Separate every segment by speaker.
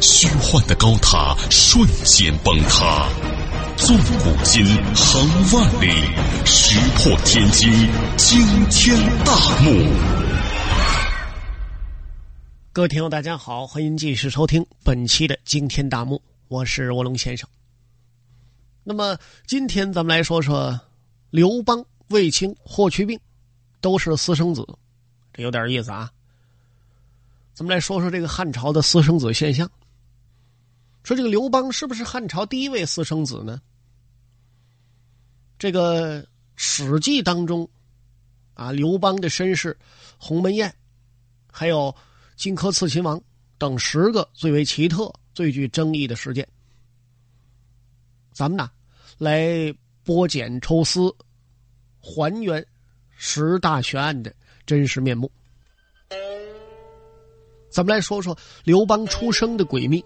Speaker 1: 虚幻的高塔瞬间崩塌，纵古今，横万里，石破天惊，惊天大幕。
Speaker 2: 各位听友，大家好，欢迎继续收听本期的惊天大幕，我是卧龙先生。那么今天咱们来说说刘邦、卫青、霍去病，都是私生子，这有点意思啊。咱们来说说这个汉朝的私生子现象。说这个刘邦是不是汉朝第一位私生子呢？这个《史记》当中啊，刘邦的身世，鸿门宴，还有。荆轲刺秦王等十个最为奇特、最具争议的事件，咱们呢来剥茧抽丝，还原十大悬案的真实面目。咱们来说说刘邦出生的诡秘。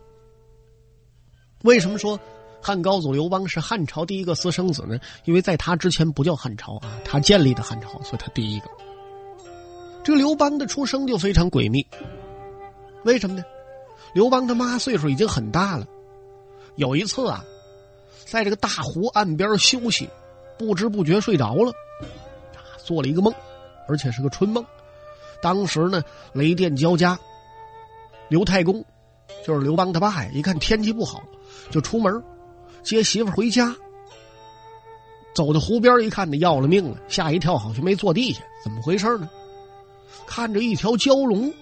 Speaker 2: 为什么说汉高祖刘邦是汉朝第一个私生子呢？因为在他之前不叫汉朝啊，他建立的汉朝，所以他第一个。这个刘邦的出生就非常诡秘。为什么呢？刘邦他妈岁数已经很大了，有一次啊，在这个大湖岸边休息，不知不觉睡着了，做了一个梦，而且是个春梦。当时呢，雷电交加，刘太公就是刘邦他爸呀，一看天气不好，就出门接媳妇回家。走到湖边一看，那要了命了，吓一跳，好像没坐地下，怎么回事呢？看着一条蛟龙。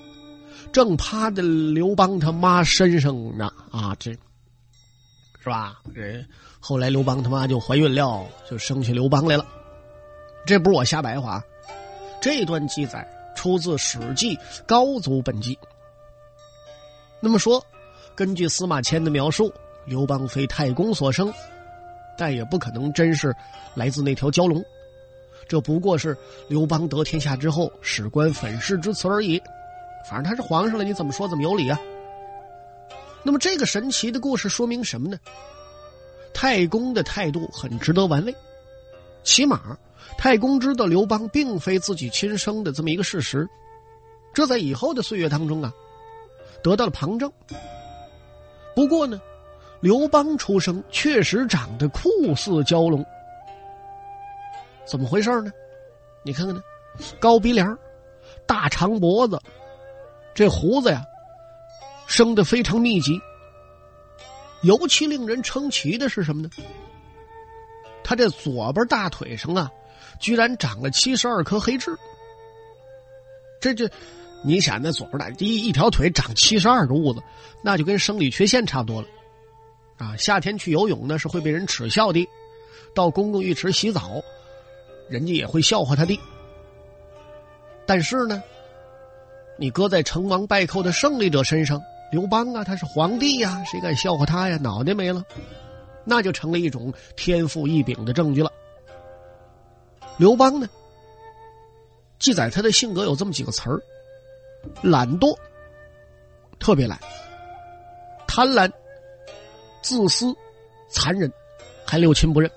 Speaker 2: 正趴在刘邦他妈身上呢啊，这是吧？这后来刘邦他妈就怀孕了，就生下刘邦来了。这不是我瞎白话，这段记载出自《史记·高祖本纪》。那么说，根据司马迁的描述，刘邦非太公所生，但也不可能真是来自那条蛟龙。这不过是刘邦得天下之后，史官粉饰之词而已。反正他是皇上了，你怎么说怎么有理啊？那么这个神奇的故事说明什么呢？太公的态度很值得玩味，起码太公知道刘邦并非自己亲生的这么一个事实，这在以后的岁月当中啊，得到了旁证。不过呢，刘邦出生确实长得酷似蛟龙，怎么回事呢？你看看呢，高鼻梁，大长脖子。这胡子呀，生的非常密集。尤其令人称奇的是什么呢？他这左边大腿上啊，居然长了七十二颗黑痣。这这，你想那左边大第一一条腿长七十二个痦子，那就跟生理缺陷差不多了。啊，夏天去游泳呢是会被人耻笑的，到公共浴池洗澡，人家也会笑话他的。但是呢。你搁在成王败寇的胜利者身上，刘邦啊，他是皇帝呀，谁敢笑话他呀？脑袋没了，那就成了一种天赋异禀的证据了。刘邦呢，记载他的性格有这么几个词儿：懒惰、特别懒、贪婪、自私、残忍，还六亲不认。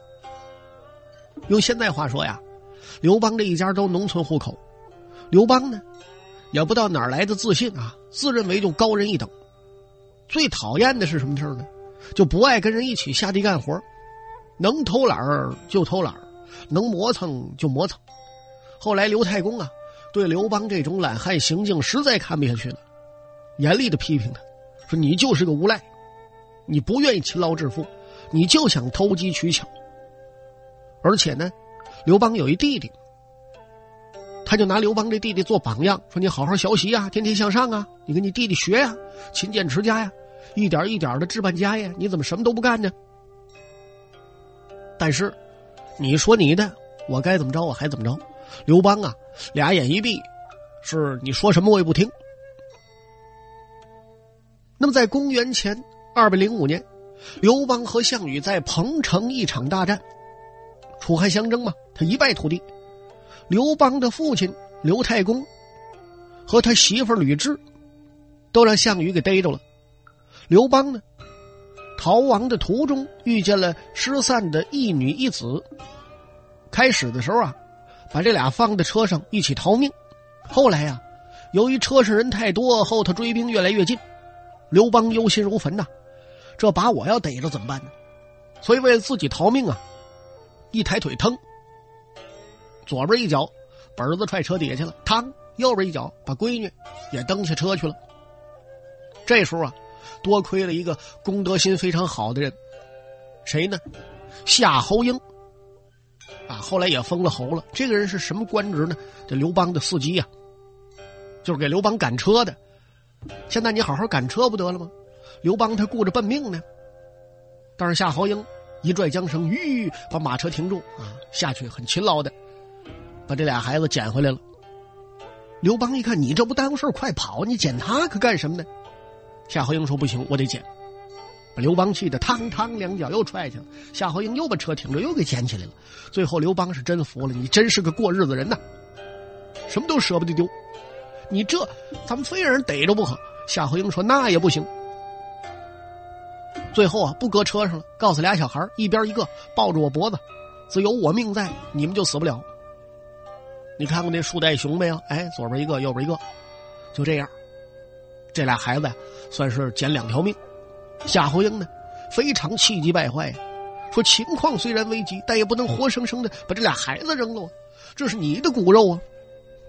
Speaker 2: 用现在话说呀，刘邦这一家都农村户口，刘邦呢？也不知道哪儿来的自信啊，自认为就高人一等。最讨厌的是什么事呢？就不爱跟人一起下地干活，能偷懒儿就偷懒儿，能磨蹭就磨蹭。后来刘太公啊，对刘邦这种懒汉行径实在看不下去了，严厉的批评他，说：“你就是个无赖，你不愿意勤劳致富，你就想偷机取巧。而且呢，刘邦有一弟弟。”他就拿刘邦这弟弟做榜样，说：“你好好学习呀，天天向上啊！你跟你弟弟学呀，勤俭持家呀，一点一点的置办家业。你怎么什么都不干呢？”但是，你说你的，我该怎么着我还怎么着。刘邦啊，俩眼一闭，是你说什么我也不听。那么，在公元前二百零五年，刘邦和项羽在彭城一场大战，楚汉相争嘛，他一败涂地。刘邦的父亲刘太公和他媳妇吕雉都让项羽给逮着了。刘邦呢，逃亡的途中遇见了失散的一女一子。开始的时候啊，把这俩放在车上一起逃命。后来呀，由于车上人太多，后头追兵越来越近，刘邦忧心如焚呐。这把我要逮着怎么办呢？所以为了自己逃命啊，一抬腿腾，左边一脚，本子踹车底下去了；嘡，右边一脚，把闺女也蹬下车去了。这时候啊。多亏了一个公德心非常好的人，谁呢？夏侯婴啊，后来也封了侯了。这个人是什么官职呢？这刘邦的司机呀，就是给刘邦赶车的。现在你好好赶车不得了吗？刘邦他顾着奔命呢。但是夏侯婴一拽缰绳，吁，把马车停住啊，下去很勤劳的把这俩孩子捡回来了。刘邦一看，你这不耽误事快跑！你捡他可干什么呢？夏侯婴说：“不行，我得捡。”把刘邦气得嘡嘡两脚又踹去了。夏侯婴又把车停着，又给捡起来了。最后刘邦是真服了，你真是个过日子人呐，什么都舍不得丢。你这咱们非让人逮着不可。夏侯婴说：“那也不行。”最后啊，不搁车上了，告诉俩小孩一边一个抱着我脖子，只有我命在，你们就死不了。你看过那树袋熊没有？哎，左边一个，右边一个，就这样。这俩孩子呀，算是捡两条命。夏侯婴呢，非常气急败坏，说：“情况虽然危急，但也不能活生生的把这俩孩子扔了啊，这是你的骨肉啊！”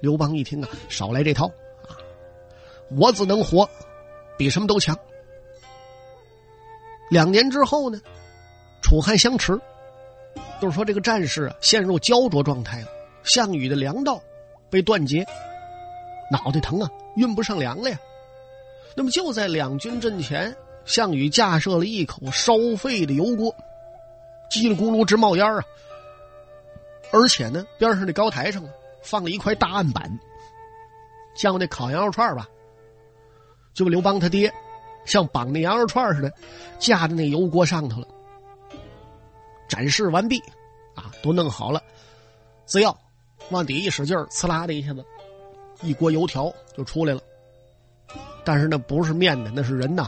Speaker 2: 刘邦一听啊，少来这套啊！我只能活，比什么都强。两年之后呢，楚汉相持，就是说这个战事啊陷入焦灼状态了。项羽的粮道被断绝，脑袋疼啊，运不上粮了呀。那么就在两军阵前，项羽架设了一口烧沸的油锅，叽里咕噜直冒烟啊！而且呢，边上那高台上放了一块大案板，像那烤羊肉串吧，就刘邦他爹像绑那羊肉串似的，架在那油锅上头了。展示完毕，啊，都弄好了，只要往底一使劲儿，呲啦的一下子，一锅油条就出来了。但是那不是面的，那是人呐，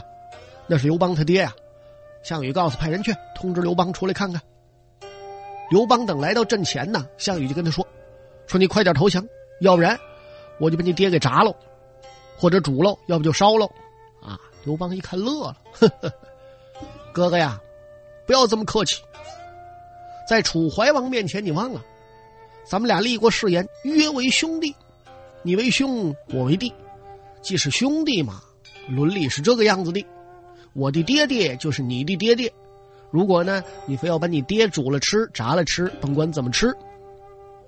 Speaker 2: 那是刘邦他爹呀。项羽告诉派人去通知刘邦出来看看。刘邦等来到阵前呢，项羽就跟他说：“说你快点投降，要不然我就把你爹给炸喽，或者煮喽，要不就烧喽。”啊！刘邦一看乐了，呵呵哥哥呀，不要这么客气，在楚怀王面前你忘了，咱们俩立过誓言，约为兄弟，你为兄，我为弟。既是兄弟嘛，伦理是这个样子的。我的爹爹就是你的爹爹。如果呢，你非要把你爹煮了吃、炸了吃，甭管怎么吃，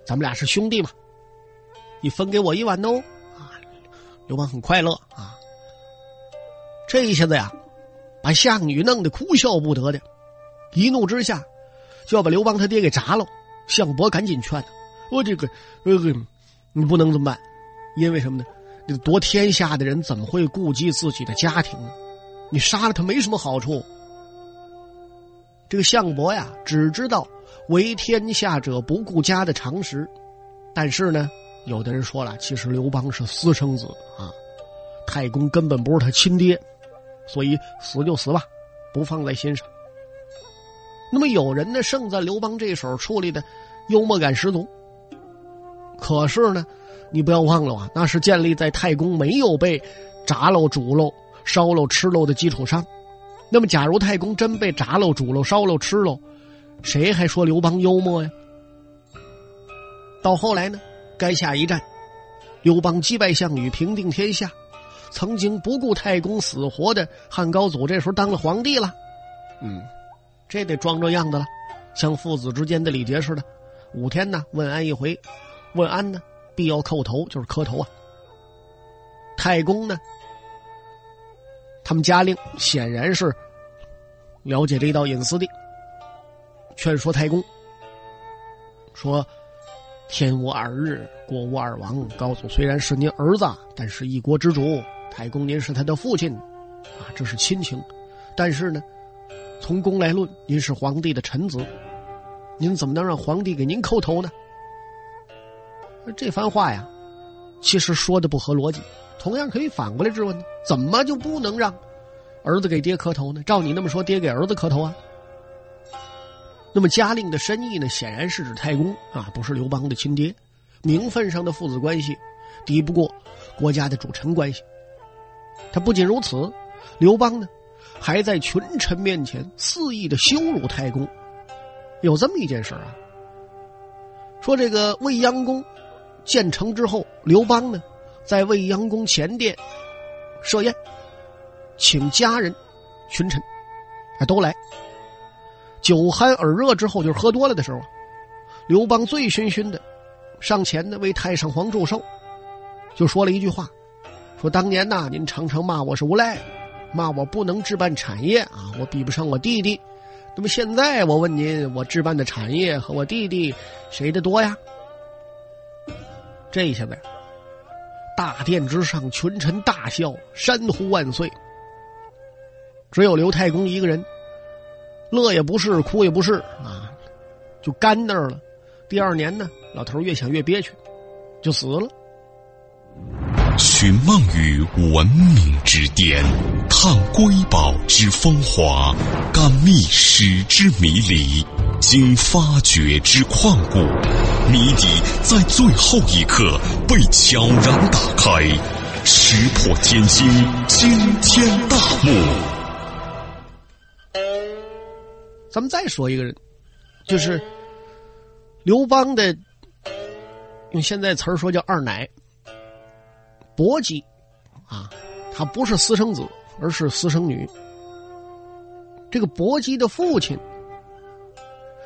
Speaker 2: 咱们俩是兄弟嘛。你分给我一碗哦。啊，刘邦很快乐啊。这一下子呀，把项羽弄得哭笑不得的，一怒之下就要把刘邦他爹给炸了。项伯赶紧劝他：“我这个，呃，你不能这么办，因为什么呢？”夺天下的人怎么会顾及自己的家庭呢？你杀了他没什么好处。这个项伯呀，只知道为天下者不顾家的常识，但是呢，有的人说了，其实刘邦是私生子啊，太公根本不是他亲爹，所以死就死吧，不放在心上。那么有人呢，胜在刘邦这手处理的幽默感十足，可是呢。你不要忘了啊，那是建立在太公没有被炸喽、煮喽、烧喽、吃喽的基础上。那么，假如太公真被炸喽、煮喽、烧喽、吃喽，谁还说刘邦幽默呀？到后来呢，垓下一战，刘邦击败项羽，平定天下。曾经不顾太公死活的汉高祖，这时候当了皇帝了。嗯，这得装装样子了，像父子之间的礼节似的，五天呢问安一回，问安呢。必要叩头，就是磕头啊。太公呢，他们家令显然是了解这一道隐私的，劝说太公说：“天无二日，国无二王。高祖虽然是您儿子，但是一国之主。太公您是他的父亲，啊，这是亲情。但是呢，从公来论，您是皇帝的臣子，您怎么能让皇帝给您叩头呢？这番话呀，其实说的不合逻辑。同样可以反过来质问呢：怎么就不能让儿子给爹磕头呢？照你那么说，爹给儿子磕头啊？那么嘉令的深意呢？显然是指太公啊，不是刘邦的亲爹。名分上的父子关系，敌不过国家的主臣关系。他不仅如此，刘邦呢，还在群臣面前肆意的羞辱太公。有这么一件事啊，说这个未央宫建成之后，刘邦呢，在未央宫前殿设宴，请家人、群臣啊都来。酒酣耳热之后，就是喝多了的时候，刘邦醉醺醺的上前呢为太上皇祝寿，就说了一句话，说当年呐，您常常骂我是无赖，骂我不能置办产业啊，我比不上我弟弟。那么现在我问您，我置办的产业和我弟弟谁的多呀？这一下子，大殿之上群臣大笑，山呼万岁。只有刘太公一个人。乐也不是，哭也不是啊，就干那儿了。第二年呢，老头越想越憋屈，就死了。
Speaker 1: 寻梦于文明之巅，探瑰宝之风华，感历史之迷离，经发掘之旷古，谜底在最后一刻被悄然打开，石破天惊，惊天大幕。
Speaker 2: 咱们再说一个人，就是刘邦的，用现在词儿说叫二奶，薄姬，啊，他不是私生子，而是私生女。这个薄姬的父亲，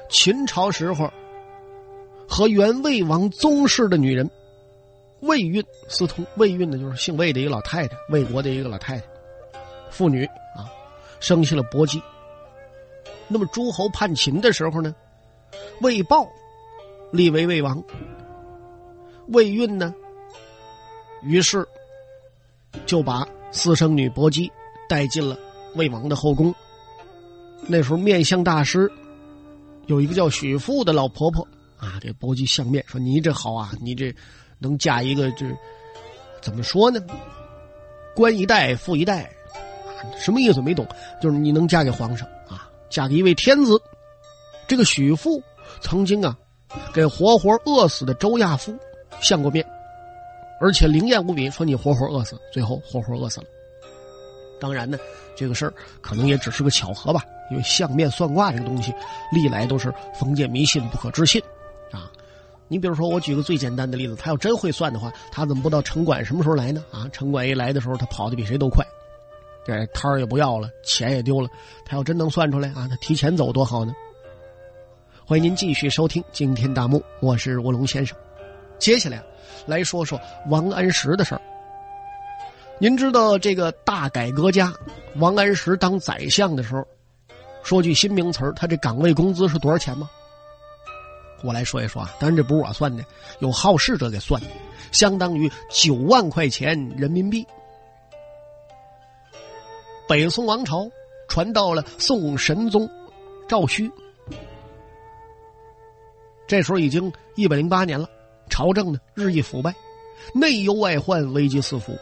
Speaker 2: 秦朝时候和原魏王宗室的女人魏运私通，魏运呢就是姓魏的一个老太太，魏国的一个老太太，妇女啊，生下了薄姬。那么诸侯叛秦的时候呢，魏豹立为魏王，魏运呢，于是就把私生女薄姬带进了魏王的后宫。那时候面相大师有一个叫许富的老婆婆啊，给薄姬相面说：“你这好啊，你这能嫁一个这怎么说呢？官一代，富一代，什么意思没懂？就是你能嫁给皇上啊。”嫁给一位天子，这个许父曾经啊，给活活饿死的周亚夫相过面，而且灵验无比，说你活活饿死，最后活活饿死了。当然呢，这个事儿可能也只是个巧合吧，因为相面算卦这个东西，历来都是封建迷信，不可置信。你比如说，我举个最简单的例子，他要真会算的话，他怎么不知道城管什么时候来呢？啊，城管一来的时候，他跑的比谁都快。这摊儿也不要了，钱也丢了。他要真能算出来啊，他提前走多好呢！欢迎您继续收听《惊天大幕》，我是卧龙先生。接下来来说说王安石的事儿。您知道这个大改革家王安石当宰相的时候，说句新名词儿，他这岗位工资是多少钱吗？我来说一说啊，当然这不是我算的，有好事者给算的，相当于九万块钱人民币。北宋王朝传到了宋神宗赵顼，这时候已经一百零八年了，朝政呢日益腐败，内忧外患，危机四伏。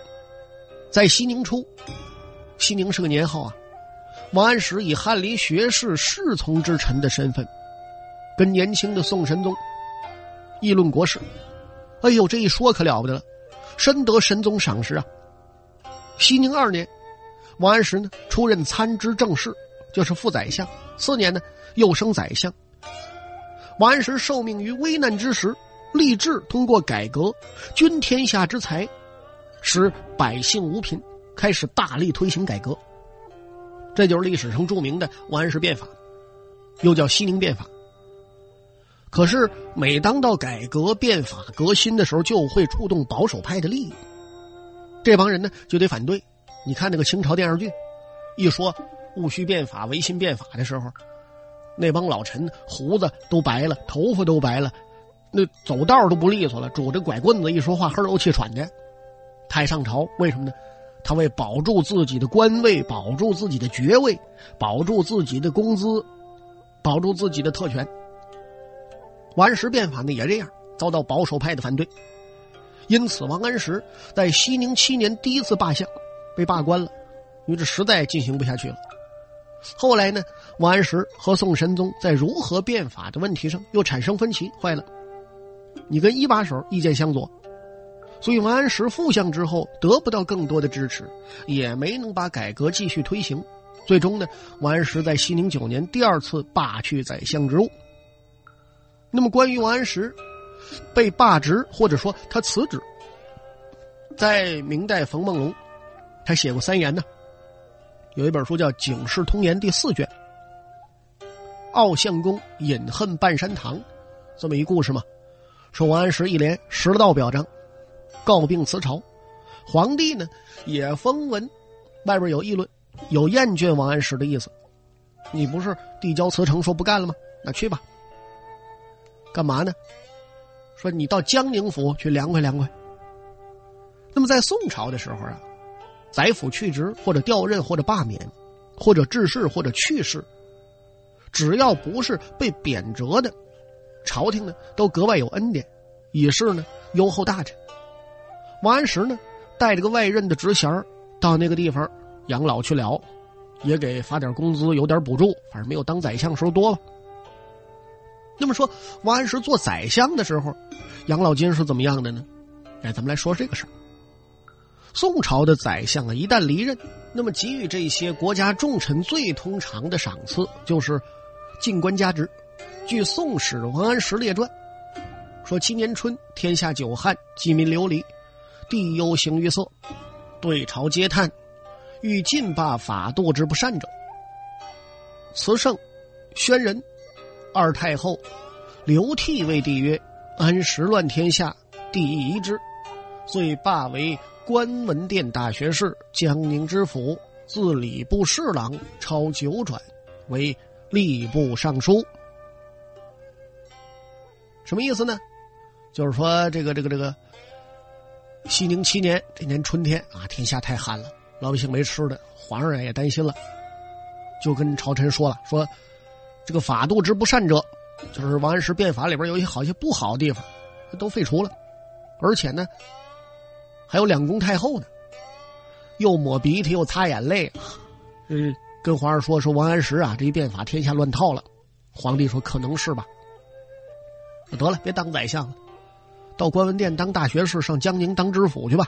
Speaker 2: 在熙宁初，熙宁是个年号啊，王安石以翰林学士侍从之臣的身份，跟年轻的宋神宗议论国事。哎呦，这一说可了不得了，深得神宗赏识啊。熙宁二年。王安石呢，出任参知政事，就是副宰相。次年呢，又升宰相。王安石受命于危难之时，立志通过改革，均天下之财，使百姓无贫，开始大力推行改革。这就是历史上著名的王安石变法，又叫熙宁变法。可是，每当到改革变法革新的时候，就会触动保守派的利益，这帮人呢就得反对。你看那个清朝电视剧，一说戊戌变法、维新变法的时候，那帮老臣胡子都白了，头发都白了，那走道都不利索了，拄着拐棍子一说话，呵都气喘的。太上朝为什么呢？他为保住自己的官位、保住自己的爵位、保住自己的工资、保住自己的特权。王安石变法呢也这样，遭到保守派的反对，因此王安石在熙宁七年第一次罢相，被罢官了，因为这实在进行不下去了。后来呢，王安石和宋神宗在如何变法的问题上又产生分歧，坏了，你跟一把手意见相左。所以王安石复相之后得不到更多的支持，也没能把改革继续推行。最终呢，王安石在熙宁九年第二次罢去宰相职务。那么关于王安石被罢职或者说他辞职，在明代冯梦龙他写过三言呢，有一本书叫《警世通言》第四卷，《傲相公饮恨半山堂》，这么一故事嘛，说王安石一连十道表彰。告病辞朝，皇帝呢也封文，外边有议论，有厌倦王安石的意思。你不是递交辞呈说不干了吗？那去吧。干嘛呢？说你到江宁府去凉快凉快。那么在宋朝的时候啊，宰辅去职或者调任或者罢免，或者致仕或者去世，只要不是被贬谪的，朝廷呢都格外有恩典，以示呢优厚大臣。王安石呢，带着个外任的职衔到那个地方养老去了，也给发点工资，有点补助，反正没有当宰相时候多了。那么说，王安石做宰相的时候，养老金是怎么样的呢？哎，咱们来说这个事儿。宋朝的宰相啊，一旦离任，那么给予这些国家重臣最通常的赏赐就是进官加职。据《宋史·王安石列传》说，七年春，天下久旱，饥民流离。地忧形于色，对朝皆叹，欲尽罢法度之不善者。慈圣、宣仁、二太后刘涕为帝曰：“安时乱天下，帝亦疑之，遂罢为观文殿大学士、江宁知府，自礼部侍郎超九转，为吏部尚书。”什么意思呢？就是说，这个、这个、这个。熙宁七年这年春天啊，天下太旱了，老百姓没吃的，皇上也担心了，就跟朝臣说了：“说这个法度之不善者，就是王安石变法里边有一些好些不好的地方，都废除了，而且呢，还有两宫太后呢，又抹鼻涕又擦眼泪，嗯，跟皇上说说王安石啊，这一变法天下乱套了。皇帝说可能是吧，得了，别当宰相了。”到观文殿当大学士，上江宁当知府去吧。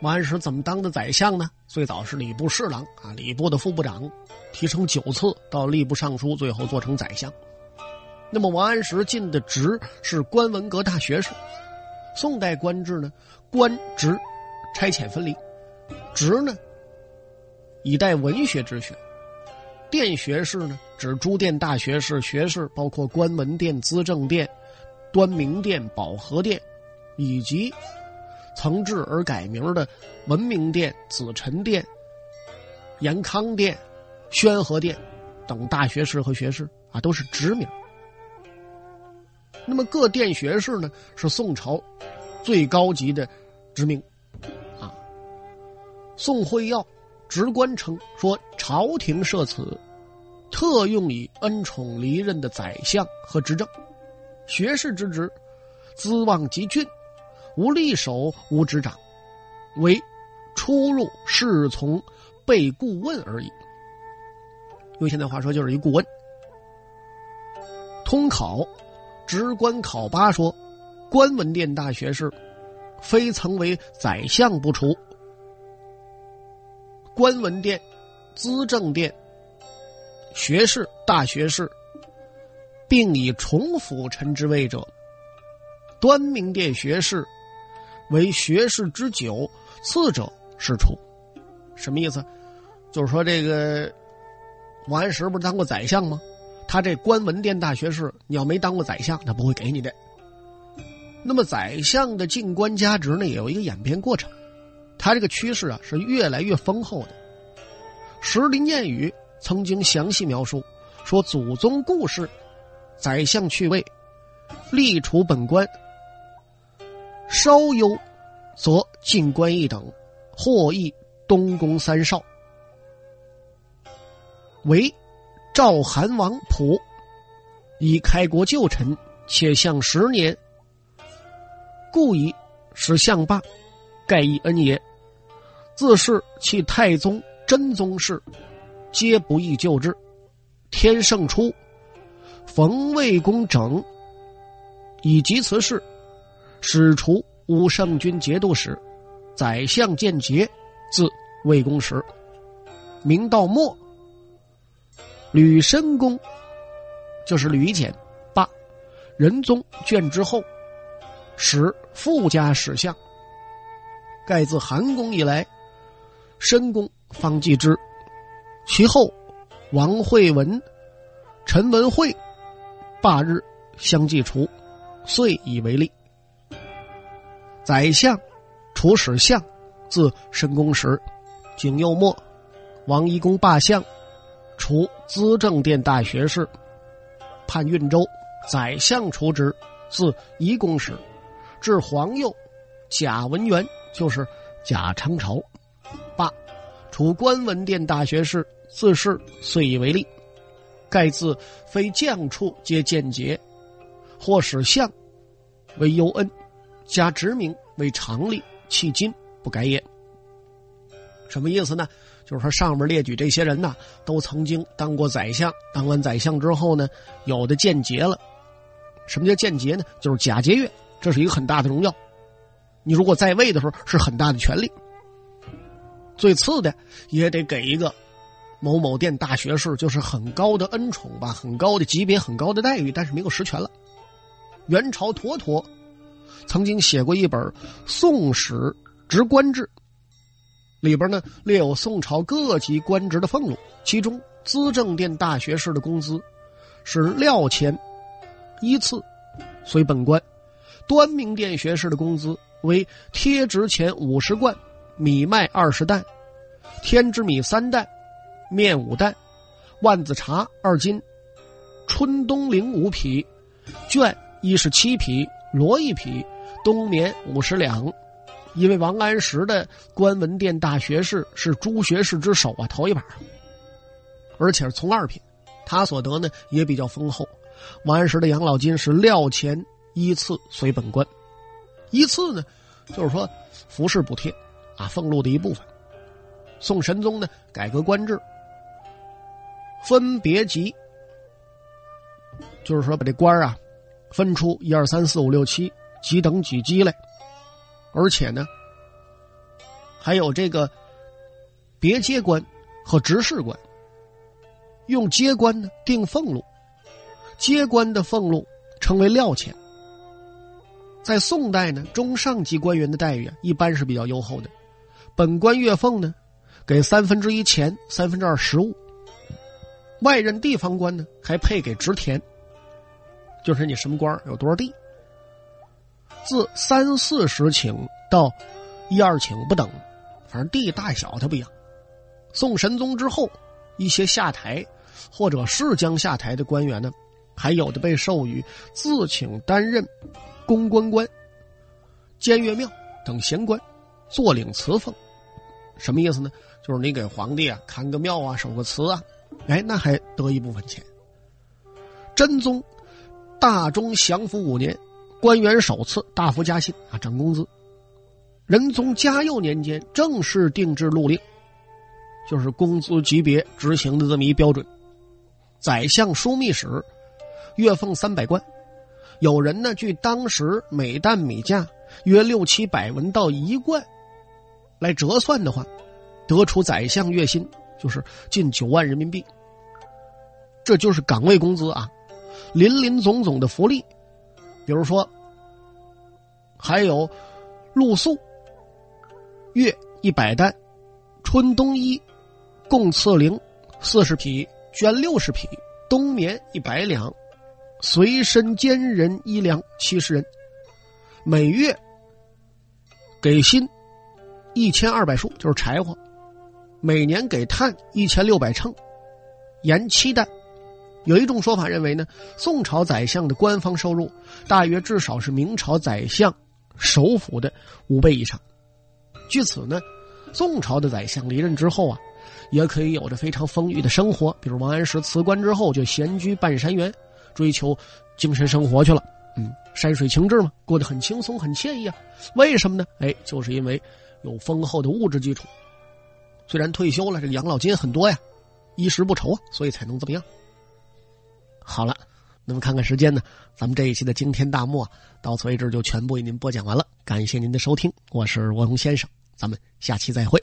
Speaker 2: 王安石怎么当的宰相呢？最早是礼部侍郎啊，礼部的副部长，提升九次到吏部尚书，最后做成宰相。那么王安石进的职是官文阁大学士。宋代官制呢，官职差遣分离，职呢以待文学之学。殿学士呢，指诸殿大学士、学士，包括官文殿、资政殿、端明殿、保和殿。以及曾制而改名的文明殿、紫宸殿、延康殿、宣和殿等大学士和学士啊，都是职名。那么各殿学士呢，是宋朝最高级的职名啊。宋惠耀直官称说，朝廷设此，特用以恩宠离任的宰相和执政。学士之职，资望极峻。无立守，无执掌，为出入侍从、被顾问而已。用现在话说，就是一顾问。通考职官考八说，官文殿大学士，非曾为宰相不除。官文殿、资政殿、学士、大学士，并以重辅臣之位者，端明殿学士。为学士之九，次者是出，什么意思？就是说这个王安石不是当过宰相吗？他这官文殿大学士，你要没当过宰相，他不会给你的。那么宰相的进官加职呢，也有一个演变过程，他这个趋势啊是越来越丰厚的。石林谚语曾经详细描述说，祖宗故事，宰相去位，立除本官。稍优，则进官一等；或亦东宫三少，为赵韩王溥，以开国旧臣，且相十年，故以使相罢，盖以恩也。自是其太宗、真宗室，皆不易救之。天圣初，冯魏公整，以及此事，使除武圣军节度使，宰相见节，字魏公时，明道末，吕申公，就是吕简，罢仁宗卷之后，使富家史相。盖自韩公以来，申公方继之，其后。王惠文、陈文惠罢日相继除，遂以为例。宰相除使相，自申公时，景佑末，王懿公罢相，除资政殿大学士，判运州。宰相除职，自懿公时，至皇佑，贾文元就是贾昌朝，罢，除官文殿大学士。自是遂以为例，盖自非将处皆见节，或使相为幽恩，加职名为常例，迄今不改也。什么意思呢？就是说上面列举这些人呢，都曾经当过宰相，当完宰相之后呢，有的见节了。什么叫见节呢？就是假节钺，这是一个很大的荣耀。你如果在位的时候是很大的权利，最次的也得给一个。某某殿大学士就是很高的恩宠吧，很高的级别，很高的待遇，但是没有实权了。元朝妥妥曾经写过一本《宋史职官志》，里边呢列有宋朝各级官职的俸禄，其中资政殿大学士的工资是料钱一次随本官，端明殿学士的工资为贴值钱五十贯，米麦二十担，天之米三担。面五担，万子茶二斤，春冬绫五匹，绢一十七匹，罗一匹，冬眠五十两。因为王安石的关文殿大学士是朱学士之首啊，头一把，而且是从二品，他所得呢也比较丰厚。王安石的养老金是料钱依次随本官，依次呢就是说服饰补贴啊，俸禄的一部分。宋神宗呢改革官制。分别级，就是说把这官啊分出一二三四五六七几等几级来，而且呢还有这个别阶官和执事官，用阶官呢定俸禄，阶官的俸禄称为料钱。在宋代呢，中上级官员的待遇啊一般是比较优厚的，本官月俸呢给三分之一钱，三分之二实物。外任地方官呢，还配给职田，就是你什么官有多少地。自三四十顷到一二顷不等，反正地大小它不一样。宋神宗之后，一些下台或者是将下台的官员呢，还有的被授予自请担任公关官、监岳庙等闲官，坐领祠俸。什么意思呢？就是你给皇帝啊看个庙啊，守个祠啊。哎，那还得一部分钱。真宗大中祥符五年，官员首次大幅加薪啊，涨工资。仁宗嘉佑年间正式定制禄令，就是工资级别执行的这么一标准。宰相枢密使月俸三百贯，有人呢，据当时每担米价约六七百文到一贯来折算的话，得出宰相月薪。就是近九万人民币，这就是岗位工资啊，林林总总的福利，比如说，还有露宿月一百担，春冬衣共赐绫四十匹，绢六十匹，冬棉一百两，随身兼人衣粮七十人，每月给薪一千二百束，就是柴火。每年给炭一千六百秤，盐七担。有一种说法认为呢，宋朝宰相的官方收入大约至少是明朝宰相首府的五倍以上。据此呢，宋朝的宰相离任之后啊，也可以有着非常丰裕的生活。比如王安石辞官之后就闲居半山园，追求精神生活去了。嗯，山水情致嘛，过得很轻松很惬意啊。为什么呢？哎，就是因为有丰厚的物质基础。虽然退休了，这个养老金很多呀，衣食不愁啊，所以才能这么样。好了，那么看看时间呢，咱们这一期的惊天大幕啊，到此为止就全部为您播讲完了。感谢您的收听，我是卧龙先生。咱们下期再会。